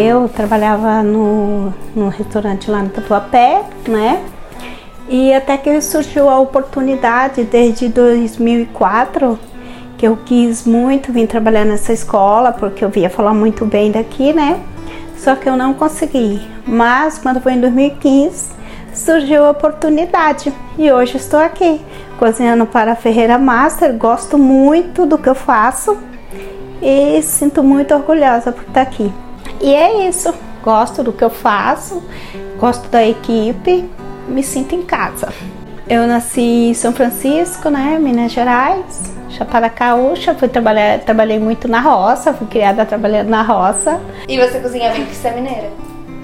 Eu trabalhava no, restaurante lá no Tatuapé, né? E até que surgiu a oportunidade desde 2004 que eu quis muito vir trabalhar nessa escola porque eu via falar muito bem daqui, né? Só que eu não consegui. Mas quando foi em 2015 surgiu a oportunidade e hoje estou aqui cozinhando para a Ferreira Master. Gosto muito do que eu faço e sinto muito orgulhosa por estar aqui. E é isso. Gosto do que eu faço, gosto da equipe me sinto em casa. Eu nasci em São Francisco, né, Minas Gerais, Chapada Caúcha, fui trabalhar, trabalhei muito na roça, fui criada trabalhando na roça. E você cozinha bem porque você é mineira?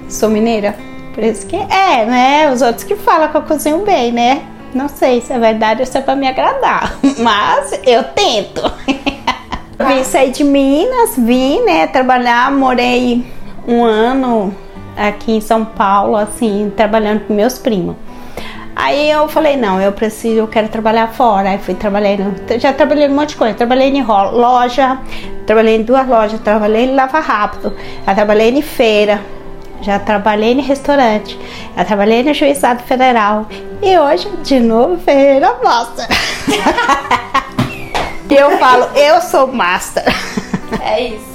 Sou mineira, por isso que é, né, os outros que falam que eu cozinho bem, né. Não sei se é verdade ou se é pra me agradar, mas eu tento. vim sair de Minas, vim, né, trabalhar, morei um ano aqui em São Paulo, assim, trabalhando com meus primos. Aí eu falei, não, eu preciso, eu quero trabalhar fora. Aí fui trabalhando, já trabalhei em um monte de coisa. Trabalhei em loja, trabalhei em duas lojas, trabalhei em Lava Rápido, já trabalhei em feira, já trabalhei em restaurante, já trabalhei no Juizado Federal. E hoje, de novo, Ferreira Master. eu falo, eu sou Master. É isso.